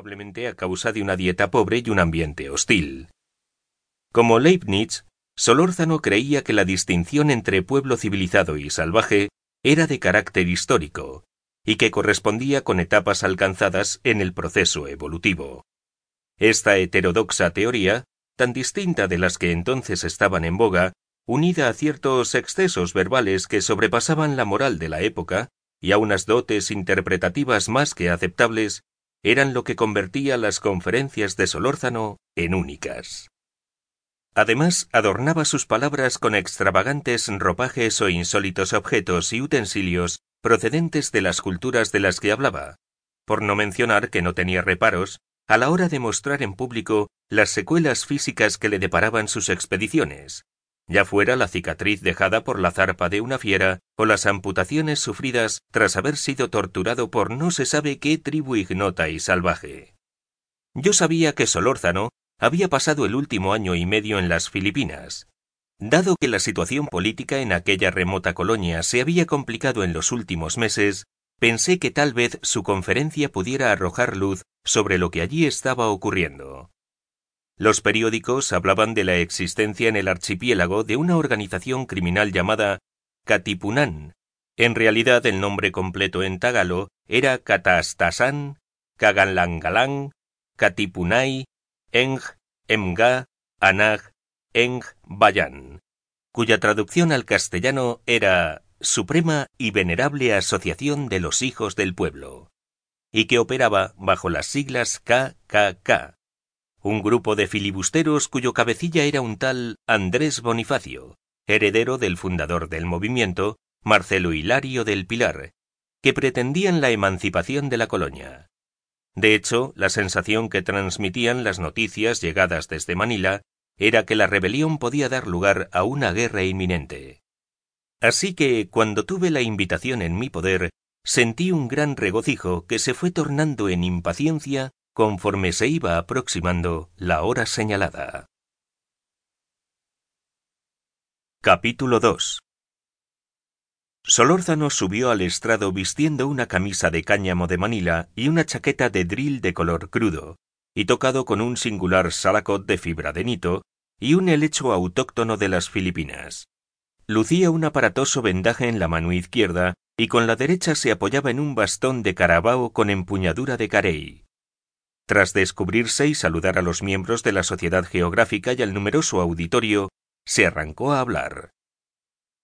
probablemente a causa de una dieta pobre y un ambiente hostil. Como Leibniz, Solórzano creía que la distinción entre pueblo civilizado y salvaje era de carácter histórico, y que correspondía con etapas alcanzadas en el proceso evolutivo. Esta heterodoxa teoría, tan distinta de las que entonces estaban en boga, unida a ciertos excesos verbales que sobrepasaban la moral de la época y a unas dotes interpretativas más que aceptables, eran lo que convertía las conferencias de Solórzano en únicas. Además, adornaba sus palabras con extravagantes ropajes o insólitos objetos y utensilios procedentes de las culturas de las que hablaba, por no mencionar que no tenía reparos a la hora de mostrar en público las secuelas físicas que le deparaban sus expediciones, ya fuera la cicatriz dejada por la zarpa de una fiera o las amputaciones sufridas tras haber sido torturado por no se sabe qué tribu ignota y salvaje. Yo sabía que Solórzano había pasado el último año y medio en las Filipinas. Dado que la situación política en aquella remota colonia se había complicado en los últimos meses, pensé que tal vez su conferencia pudiera arrojar luz sobre lo que allí estaba ocurriendo. Los periódicos hablaban de la existencia en el archipiélago de una organización criminal llamada Katipunan. En realidad el nombre completo en tagalo era Katastasan, Kaganlangalang, Katipunai, Eng, Emga, Anag, Eng, Bayan, cuya traducción al castellano era Suprema y Venerable Asociación de los Hijos del Pueblo, y que operaba bajo las siglas KKK, un grupo de filibusteros cuyo cabecilla era un tal Andrés Bonifacio, heredero del fundador del movimiento, Marcelo Hilario del Pilar, que pretendían la emancipación de la colonia. De hecho, la sensación que transmitían las noticias llegadas desde Manila era que la rebelión podía dar lugar a una guerra inminente. Así que, cuando tuve la invitación en mi poder, sentí un gran regocijo que se fue tornando en impaciencia conforme se iba aproximando la hora señalada. Capítulo 2 Solórzano subió al estrado vistiendo una camisa de cáñamo de Manila y una chaqueta de drill de color crudo, y tocado con un singular salacot de fibra de nito y un helecho autóctono de las Filipinas. Lucía un aparatoso vendaje en la mano izquierda y con la derecha se apoyaba en un bastón de carabao con empuñadura de carey. Tras descubrirse y saludar a los miembros de la Sociedad Geográfica y al numeroso auditorio, se arrancó a hablar.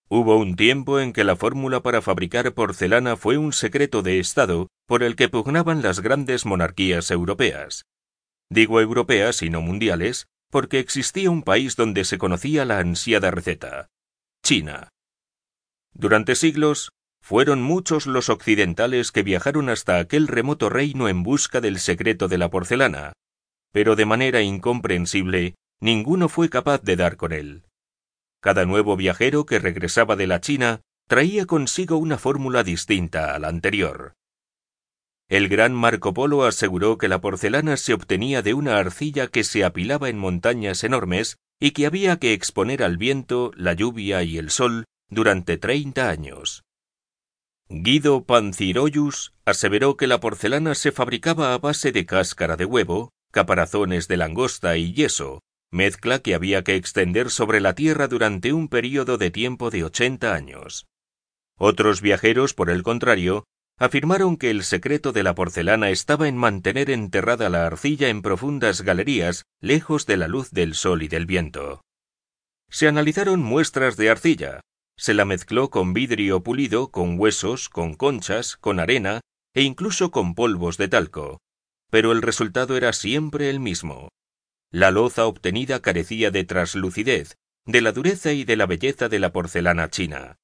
Hubo un tiempo en que la fórmula para fabricar porcelana fue un secreto de Estado por el que pugnaban las grandes monarquías europeas. Digo europeas y no mundiales, porque existía un país donde se conocía la ansiada receta, China. Durante siglos, fueron muchos los occidentales que viajaron hasta aquel remoto reino en busca del secreto de la porcelana, pero de manera incomprensible, ninguno fue capaz de dar con él. Cada nuevo viajero que regresaba de la China traía consigo una fórmula distinta a la anterior. El gran Marco Polo aseguró que la porcelana se obtenía de una arcilla que se apilaba en montañas enormes y que había que exponer al viento, la lluvia y el sol durante treinta años. Guido Panciroyus aseveró que la porcelana se fabricaba a base de cáscara de huevo, caparazones de langosta y yeso, mezcla que había que extender sobre la tierra durante un período de tiempo de ochenta años. Otros viajeros, por el contrario, afirmaron que el secreto de la porcelana estaba en mantener enterrada la arcilla en profundas galerías, lejos de la luz del sol y del viento. Se analizaron muestras de arcilla, se la mezcló con vidrio pulido, con huesos, con conchas, con arena e incluso con polvos de talco, pero el resultado era siempre el mismo. La loza obtenida carecía de traslucidez, de la dureza y de la belleza de la porcelana china.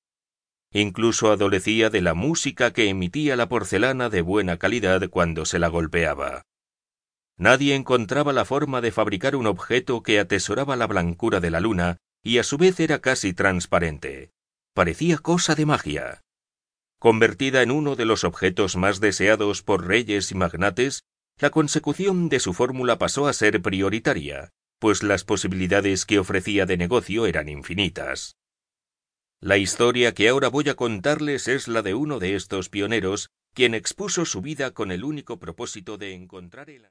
Incluso adolecía de la música que emitía la porcelana de buena calidad cuando se la golpeaba. Nadie encontraba la forma de fabricar un objeto que atesoraba la blancura de la luna y a su vez era casi transparente. Parecía cosa de magia. Convertida en uno de los objetos más deseados por reyes y magnates, la consecución de su fórmula pasó a ser prioritaria, pues las posibilidades que ofrecía de negocio eran infinitas. La historia que ahora voy a contarles es la de uno de estos pioneros, quien expuso su vida con el único propósito de encontrar el